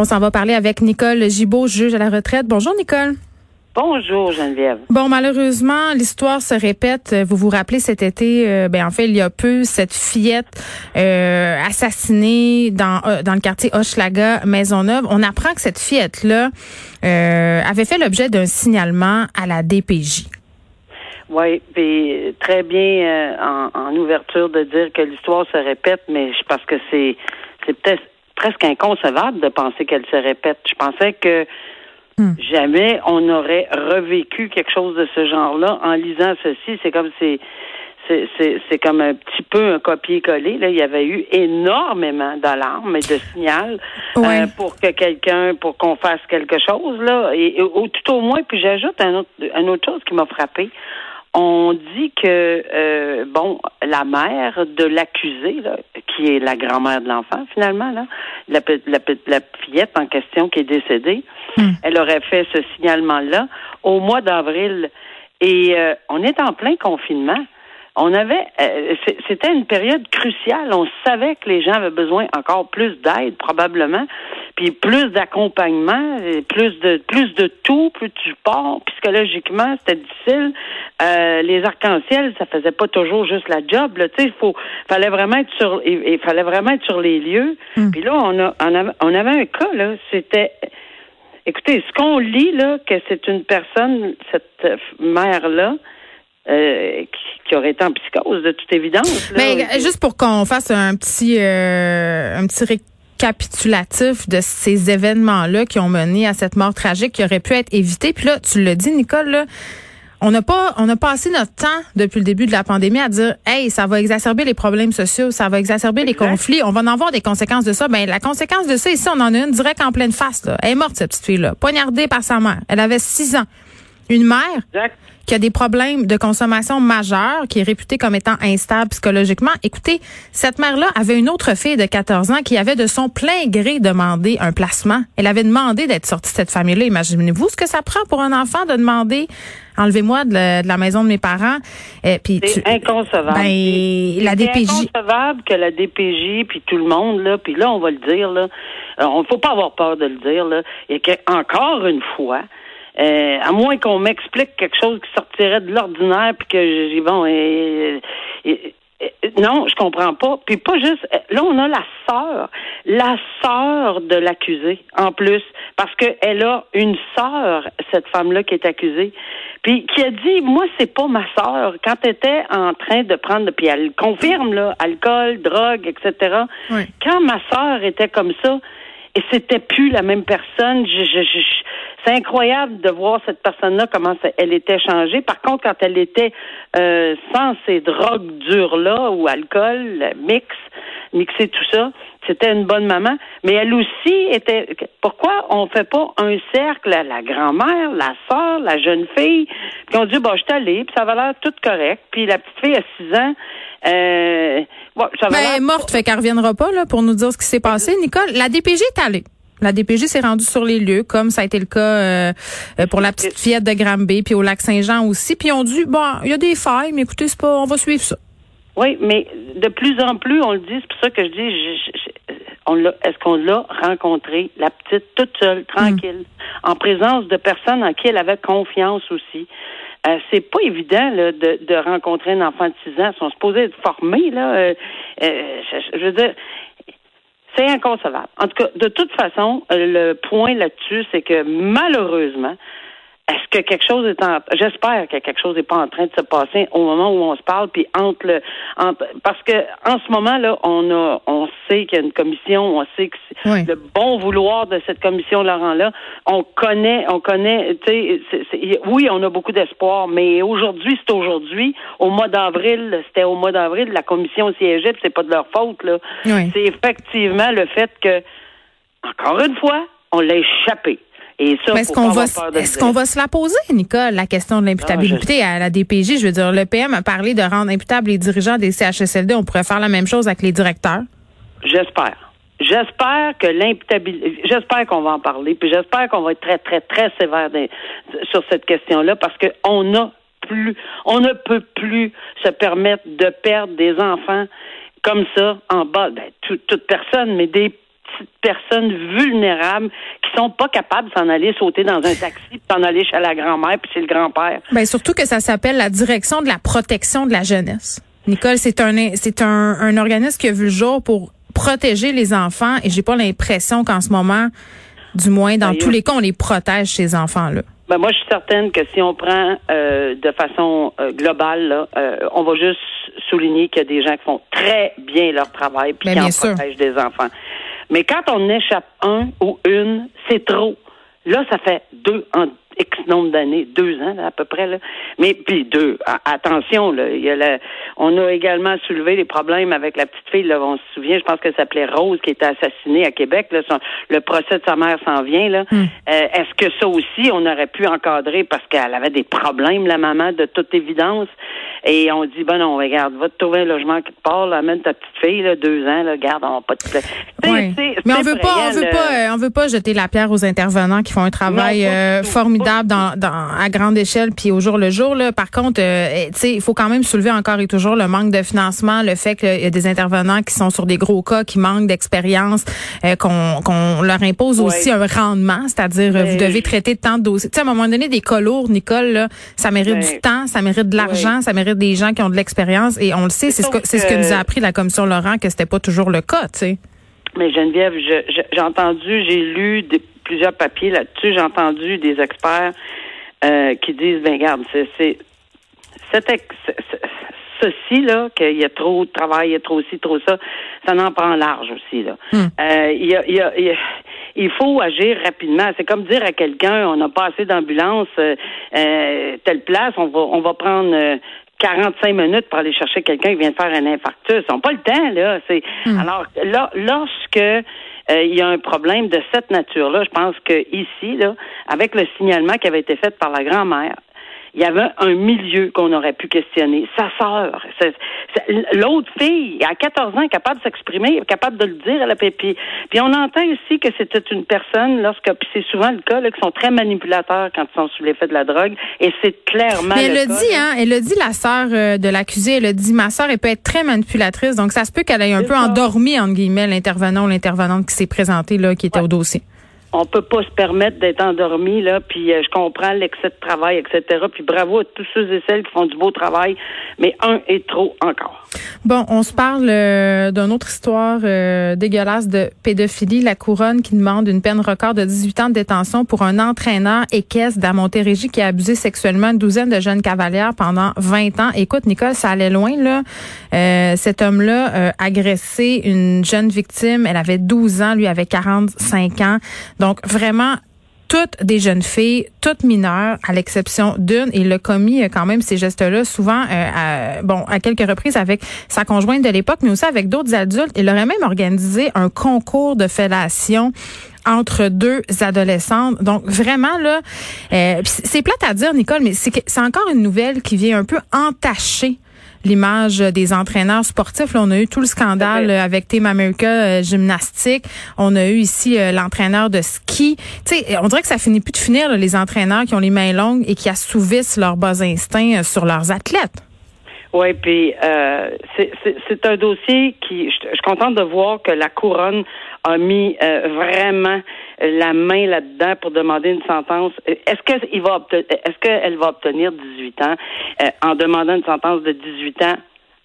On s'en va parler avec Nicole Gibault, juge à la retraite. Bonjour Nicole. Bonjour Geneviève. Bon, malheureusement, l'histoire se répète. Vous vous rappelez cet été, euh, ben en fait, il y a peu, cette fillette euh, assassinée dans euh, dans le quartier Hochelaga, Maisonneuve. On apprend que cette fillette-là avait fait l'objet d'un signalement à la DPJ. Oui, puis très bien en, en, ouverture de dire que l'histoire se répète, mais je pense que c'est c'est peut-être presque inconcevable de penser qu'elle se répète. Je pensais que Hmm. Jamais on aurait revécu quelque chose de ce genre-là en lisant ceci. C'est comme c'est c'est comme un petit peu un copier-coller. Là, il y avait eu énormément d'alarmes et de signaux euh, pour que quelqu'un, pour qu'on fasse quelque chose là. Et, tout au moins, puis j'ajoute un autre, une autre chose qui m'a frappé. On dit que euh, bon, la mère de l'accusé, qui est la grand-mère de l'enfant finalement, là, la, la, la, fillette en question qui est décédée, hmm. elle aurait fait ce signalement-là au mois d'avril. Et euh, on est en plein confinement. On avait, euh, c'était une période cruciale. On savait que les gens avaient besoin encore plus d'aide, probablement puis plus d'accompagnement, plus de plus de tout, plus de support. Psychologiquement, c'était difficile. Euh, les arcs-en-ciel, ça faisait pas toujours juste la job. Tu sais, il faut, fallait vraiment être sur, il, fallait vraiment être sur les lieux. Hmm. Puis là, on a, on avait, on avait un cas là. C'était, écoutez, ce qu'on lit là, que c'est une personne, cette mère là. Euh, qui, aurait été en psychose de toute évidence. Mais juste pour qu'on fasse un petit euh, un petit récapitulatif de ces événements-là qui ont mené à cette mort tragique qui aurait pu être évitée. Puis là, tu le dis, Nicole, là, on n'a pas, on a passé notre temps depuis le début de la pandémie à dire, hey, ça va exacerber les problèmes sociaux, ça va exacerber les conflits, on va en avoir des conséquences de ça. Ben la conséquence de ça ici, on en a une direct en pleine face. Là. Elle est morte cette petite fille-là, poignardée par sa mère. Elle avait six ans. Une mère qui a des problèmes de consommation majeurs, qui est réputée comme étant instable psychologiquement. Écoutez, cette mère-là avait une autre fille de 14 ans qui avait de son plein gré demandé un placement. Elle avait demandé d'être sortie de cette famille-là. Imaginez-vous ce que ça prend pour un enfant de demander enlevez-moi de, la maison de mes parents. Et puis c'est inconcevable. Ben, la DPJ. C'est inconcevable que la DPJ puis tout le monde là, puis là on va le dire là, euh, on faut pas avoir peur de le dire là, et que encore une fois, euh, à moins qu'on m'explique quelque chose qui sortirait de l'ordinaire, puis que j'ai bon, et, non, je comprends pas. Puis pas juste. Là, on a la sœur, la sœur de l'accusé en plus, parce qu'elle a une sœur, cette femme-là qui est accusée, puis qui a dit, moi, c'est pas ma sœur. Quand elle était en train de prendre, puis elle confirme là, alcool, drogue, etc. Quand ma sœur était comme ça, et c'était plus la même personne. Je, je, je, c'est incroyable de voir cette personne-là comment elle était changée. Par contre, quand elle était euh, sans ces drogues dures-là ou alcool, mix, mixer tout ça, c'était une bonne maman. Mais elle aussi était. Pourquoi on fait pas un cercle à la grand-mère, la soeur, la jeune fille, puis on dit bon, je suis allée, puis ça va l'air tout correct. Puis la petite fille a six ans. Euh, ça va ben, elle est morte, fait qu'elle reviendra pas là pour nous dire ce qui s'est passé. Nicole, la DPJ est allée. La DPJ s'est rendue sur les lieux, comme ça a été le cas euh, pour la petite fillette de Granby, puis au lac Saint-Jean aussi. Puis on dit, bon, il y a des failles, mais écoutez, c'est pas, on va suivre ça. Oui, mais de plus en plus, on le dit, c'est pour ça que je dis, on est-ce qu'on l'a rencontrée, la petite, toute seule, tranquille, en présence de personnes en qui elle avait confiance aussi. Euh, c'est pas évident là, de, de rencontrer un enfant de 6 ans. Ils sont supposés être formés, là. Euh, je, veux dire, c'est inconcevable. En tout cas, de toute façon, le point là-dessus, c'est que malheureusement, est-ce que quelque chose est en j'espère que quelque chose n'est pas en train de se passer au moment où on se parle puis entre le parce que en ce moment là on a on sait qu'il y a une commission on sait que c'est le bon vouloir de cette commission Laurent là. On connaît on connaît tu sais oui on a beaucoup d'espoir mais aujourd'hui c'est aujourd'hui. Au mois d'avril c'était au mois d'avril la commission siégeait c'est pas de leur faute là. C'est effectivement le fait que encore une fois on l'a échappé est-ce qu'on va, est-ce qu'on va se la poser, Nicole, la question de l'imputabilité ah, à la DPJ? Je veux dire, le PM a parlé de rendre imputables les dirigeants des CHSLD. On pourrait faire la même chose avec les directeurs? J'espère. J'espère que l'imputabilité, j'espère qu'on va en parler, puis j'espère qu'on va être très, très, très sévère sur cette question-là, parce qu'on a plus, on ne peut plus se permettre de perdre des enfants comme ça en bas, ben, toute personne, mais des petites personnes vulnérables qui sont pas capables de s'en aller sauter dans un taxi, puis s'en aller chez la grand-mère, puis c'est le grand-père. Ben surtout que ça s'appelle la direction de la protection de la jeunesse. Nicole, c'est un c'est un, un organisme qui a vu le jour pour protéger les enfants et j'ai pas l'impression qu'en ce moment, du moins dans tous les cas, on les protège ces enfants-là. Ben moi, je suis certaine que si on prend euh, de façon euh, globale, là, euh, on va juste souligner qu'il y a des gens qui font très bien leur travail puis ben, qui en protègent des enfants. Mais quand on échappe un ou une, c'est trop. Là, ça fait deux en nombre d'années, deux ans à peu près. Là. Mais puis deux, attention, là, il y a on a également soulevé les problèmes avec la petite fille. Là, on se souvient, je pense que ça s'appelait Rose qui était assassinée à Québec. Là, le procès de sa mère s'en vient. Là. Hmm. Euh, est-ce que ça aussi, on aurait pu encadrer parce qu'elle avait des problèmes, la maman, de toute évidence? Et on dit, ben non, regarde, va te trouver un logement qui te parle, amène ta petite fille, là, deux ans, là, garde, on pas de oui. Mais on veut pas, on veut pas, euh, on veut pas jeter la pierre aux intervenants qui font un travail euh, formidable dans, dans, à grande échelle puis au jour le jour. Là. Par contre, euh, sais, il faut quand même soulever encore et toujours le manque de financement, le fait qu'il y a des intervenants qui sont sur des gros cas, qui manquent d'expérience, qu'on qu'on leur impose aussi un rendement, c'est-à-dire vous devez traiter tant de dossiers. Tu sais, à un moment donné, des cas lourds, Nicole, là, ça mérite du temps, ça mérite de l'argent, ça mérite des gens qui ont de l'expérience et on le sait, c'est ce, que, c'est ce que nous a appris la commission Laurent que c'était pas toujours le cas, tu sais. Mais Geneviève, j'ai entendu, j'ai lu plusieurs papiers là-dessus, j'ai entendu des experts euh, qui disent, ben regarde, c'est, ceci là, qu'il y a trop de travail, il y a trop ci, trop ça, ça n'en prend large aussi là. Euh, il y a, y a, il faut agir rapidement. C'est comme dire à quelqu'un, on n'a pas assez d'ambulance, euh, euh, telle place, on va, on va prendre 45 minutes pour aller chercher quelqu'un qui vient de faire un infarctus. Ils n'ont pas le temps, là. C'est hmm. alors là, lorsque euh, il y a un problème de cette nature-là, je pense que ici, là, avec le signalement qui avait été fait par la grand-mère, il y avait un milieu qu'on aurait pu questionner. Sa sœur, l'autre fille, à 14 ans, capable de s'exprimer, capable de le dire à la pépi. Puis on entend aussi que c'était une personne, lorsque, puis c'est souvent le cas, là, qui sont très manipulateurs quand ils sont sous l'effet de la drogue, et c'est clairement. Mais elle le, dit, hein, elle le dit, la sœur euh, de l'accusé, elle a dit, ma sœur, elle peut être très manipulatrice, donc ça se peut qu'elle ait un peu endormi, entre guillemets, l'intervenant ou l'intervenante qui s'est présenté, là, qui était au dossier on peut pas se permettre d'être endormi là puis euh, je comprends l'excès de travail etc puis bravo à tous ceux et celles qui font du beau travail mais un est trop encore. Bon on se parle euh, d'une autre histoire euh, dégueulasse de pédophilie. La couronne qui demande une peine record de 18 ans de détention pour un entraîneur équestre d'à Montérégie qui a abusé sexuellement une douzaine de jeunes cavalières pendant 20 ans. Écoute Nicole ça allait loin là. Cet homme là a agressé une jeune victime. Elle avait 12 ans lui avait 45 ans donc vraiment toutes des jeunes filles, toutes mineures, à l'exception d'une, et le commis quand même ces gestes-là, souvent, euh, bon, à quelques reprises avec sa conjointe de l'époque, mais aussi avec d'autres adultes. Il aurait même organisé un concours de fellation entre deux adolescentes. Donc vraiment là, euh, c'est plate à dire, Nicole, mais c'est c'est encore une nouvelle qui vient un peu entacher l'image des entraîneurs sportifs. Là, on a eu tout le scandale avec Team America euh, gymnastique. On a eu ici euh, l'entraîneur de ski. Tu sais, on dirait que ça finit plus de finir les entraîneurs qui ont les mains longues et qui assouvissent leurs bas instincts euh, sur leurs athlètes. Oui, puis euh, c'est un dossier qui, je, suis contente de voir que la couronne a mis euh, vraiment la main là-dedans pour demander une sentence. Est-ce qu'il va est-ce qu'elle va obtenir 18 ans euh, en demandant une sentence de 18 ans?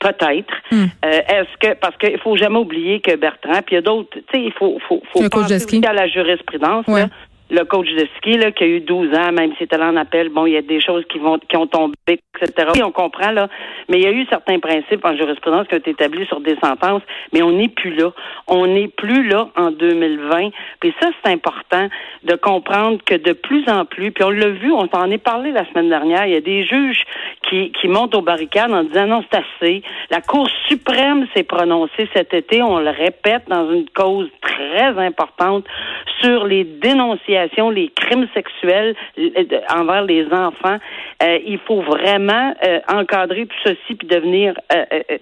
Peut-être. Hmm. Est-ce que parce qu'il faut jamais oublier que Bertrand, puis il y a d'autres, tu sais, il faut faut faut penser à la jurisprudence. Là le coach de ski là, qui a eu 12 ans, même si était là en appel, bon, il y a des choses qui vont qui ont tombé, etc. on comprend là, mais il y a eu certains principes en jurisprudence qui ont été établis sur des sentences, mais on n'est plus là. On n'est plus là en 2020. Puis ça, c'est important de comprendre que de plus en plus, puis on l'a vu, on s'en est parlé la semaine dernière, il y a des juges qui, qui montent aux barricades en disant non, c'est assez. La Cour suprême s'est prononcée cet été, on le répète, dans une cause très importante sur les dénonciations, les crimes sexuels euh, envers les enfants. Euh, il faut vraiment euh, encadrer tout ceci puis devenir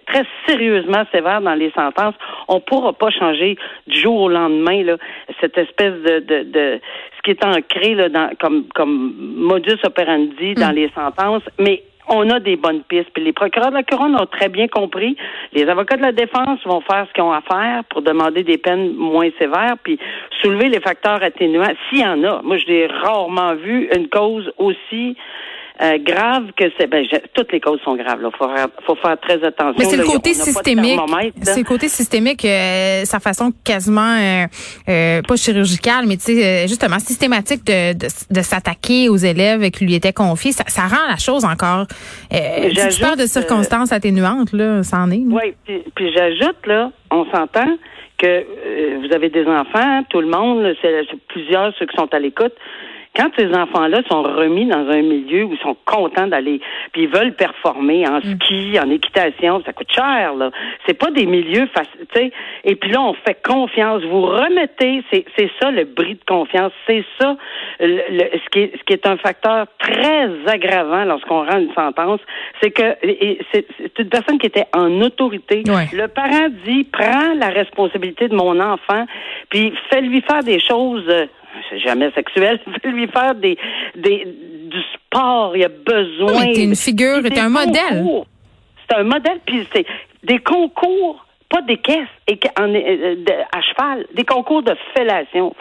très sérieusement sévère dans les sentences. On ne pourra pas changer du jour au lendemain là, cette espèce de, de, de ce qui est ancré là, dans, comme, comme modus operandi dans hmm. les sentences, mais on a des bonnes pistes. Puis les procureurs de la couronne ont très bien compris. Les avocats de la défense vont faire ce qu'ils ont à faire pour demander des peines moins sévères, puis soulever les facteurs atténuants s'il y en a. Moi, j'ai rarement vu une cause aussi euh, grave que c'est. Ben, toutes les causes sont graves. Il faut, faut, faire très attention. Mais c'est le côté systémique. C'est le côté systémique, euh, sa façon quasiment euh, euh pas chirurgicale, mais tu sais justement systématique de, de, de s'attaquer aux élèves qui lui étaient confiés. Ça, ça rend la chose encore. Euh, tu parles de circonstances atténuantes là, ça en est. Oui, puis, puis j'ajoute là, on s'entend que vous avez des enfants, tout le monde, c'est plusieurs ceux qui sont à l'écoute. Quand ces enfants-là sont remis dans un milieu où ils sont contents d'aller, puis ils veulent performer en mm. ski, en équitation, ça coûte cher, là. C'est pas des milieux faciles. Et puis là, on fait confiance. Vous remettez, c'est, ça le bris de confiance. C'est ça le, ce, qui est, ce qui est un facteur très aggravant lorsqu'on rend une sentence. C'est que c'est, une personne qui était en autorité. Le parent dit, prends la responsabilité de mon enfant, puis fais-lui faire des choses c'est jamais sexuel, lui faire des, des, du sport. Il a besoin. Oui, t'es une figure, t'es un modèle. C'est un modèle, puis c'est des concours pas des caisses et euh, à cheval, des concours de fellation.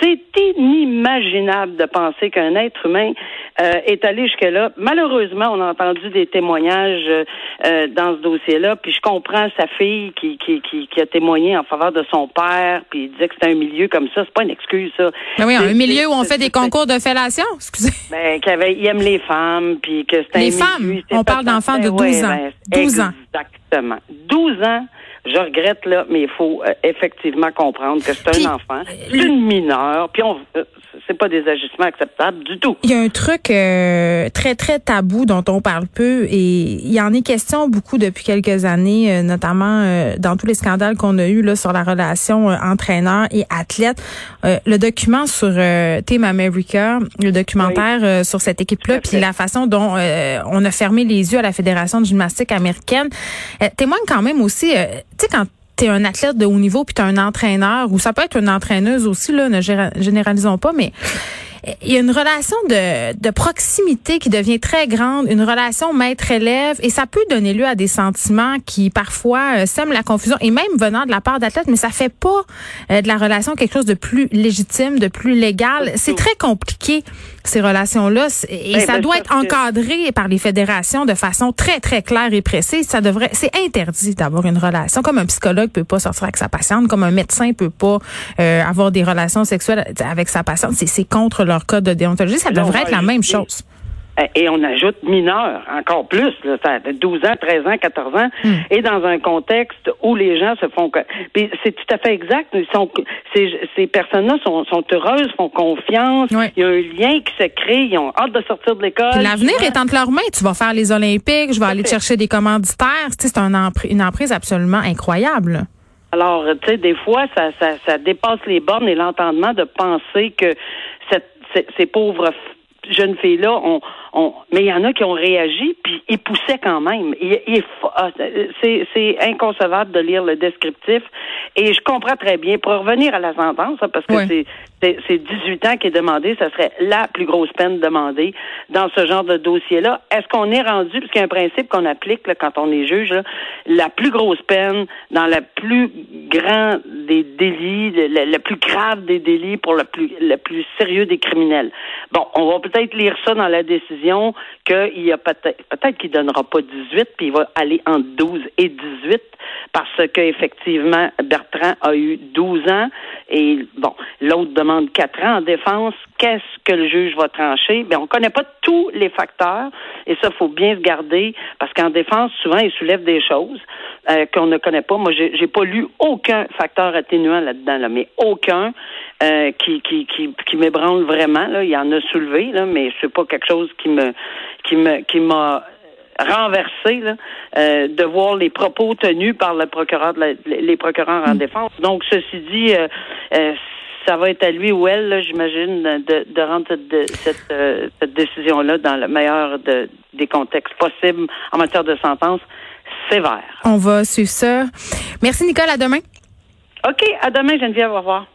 C'est inimaginable de penser qu'un être humain euh, est allé jusque-là. Malheureusement, on a entendu des témoignages euh, dans ce dossier-là, puis je comprends sa fille qui, qui, qui, a témoigné en faveur de son père, puis il disait que c'était un milieu comme ça. C'est pas une excuse, ça. Mais oui, un milieu où on fait des concours de fellation, excusez. Ben, qu'il il aime les femmes, puis que c'est un Les femmes, on parle d'enfants de 12 ans. 12 ben, ans. Exactement. 12 ans je regrette là, mais il faut euh, effectivement comprendre que c'est un enfant, c'est une mineure, puis on, euh, c'est pas des agissements acceptables du tout. Il y a un truc euh, très très tabou dont on parle peu et il y en est question beaucoup depuis quelques années, notamment dans tous les scandales qu'on a eu là sur la relation entraîneur et athlète. le document sur Team America, le documentaire sur cette équipe-là, puis la façon dont on a fermé les yeux à la fédération de gymnastique américaine témoigne quand même aussi tu sais, quand t'es un athlète de haut niveau puis t'es un entraîneur ou ça peut être une entraîneuse aussi là, ne généralisons pas, mais il y a une relation de, de proximité qui devient très grande, une relation maître-élève, et ça peut donner lieu à des sentiments qui parfois euh, sèment la confusion, et même venant de la part d'athlètes, mais ça fait pas euh, de la relation quelque chose de plus légitime, de plus légal. C'est très compliqué ces relations-là, et ben, ça ben, doit être encadré par les fédérations de façon très très claire et précise. Ça devrait, c'est interdit d'avoir une relation, comme un psychologue peut pas sortir avec sa patiente, comme un médecin peut pas euh, avoir des relations sexuelles avec sa patiente. C'est contre leur code de déontologie, ça devrait être la même chose. Et on ajoute mineur, encore plus, là, ça 12 ans, 13 ans, 14 ans, hmm. et dans un contexte où les gens se font... Puis c'est tout à fait exact. Ils sont, ces, ces personnes-là sont, sont heureuses, font confiance, il y a un lien qui se crée, ils ont hâte de sortir de l'école. L'avenir est entre leurs mains. Tu vas faire les Olympiques, je vais aller chercher des commanditaires. C'est un une emprise absolument incroyable. Alors, tu sais, des fois, ça, ça, ça dépasse les bornes et l'entendement de penser que ces pauvres jeunes filles-là, on, on, mais il y en a qui ont réagi, puis ils poussaient quand même. Ah, c'est inconcevable de lire le descriptif. Et je comprends très bien. Pour revenir à la sentence, hein, parce que c'est c'est 18 ans qui est demandé, ça serait la plus grosse peine demandée dans ce genre de dossier-là. Est-ce qu'on est rendu, parce qu'il y a un principe qu'on applique là, quand on est juge, la plus grosse peine dans la plus grand des délits, le, plus grave des délits pour le plus, le plus sérieux des criminels? Bon, on va peut-être lire ça dans la décision qu'il y a peut-être, peut-être qu'il donnera pas 18, puis il va aller entre 12 et 18 parce qu'effectivement, Bertrand a eu 12 ans et bon, l'autre demande 4 ans en défense. Qu'est-ce que le juge va trancher? Bien, on connaît pas tous les facteurs et ça, faut bien se garder parce qu'en défense, souvent, il soulève des choses euh, qu'on ne connaît pas. Moi, j'ai, pas lu aucun facteur atténuant là-dedans, là, mais aucun euh, qui, qui, qui, qui m'ébranle vraiment. Là. Il y en a soulevé, là, mais c'est pas quelque chose qui me qui me qui m'a renversé là, euh, de voir les propos tenus par le procureur de les procureurs en mm. défense. Donc, ceci dit, euh, euh, ça va être à lui ou elle, j'imagine, de, de rendre cette, cette, cette décision-là dans le meilleur de, des contextes possibles en matière de sentence sévère. On va suivre ça. Merci, Nicole. À demain. OK. À demain, Geneviève. Au revoir.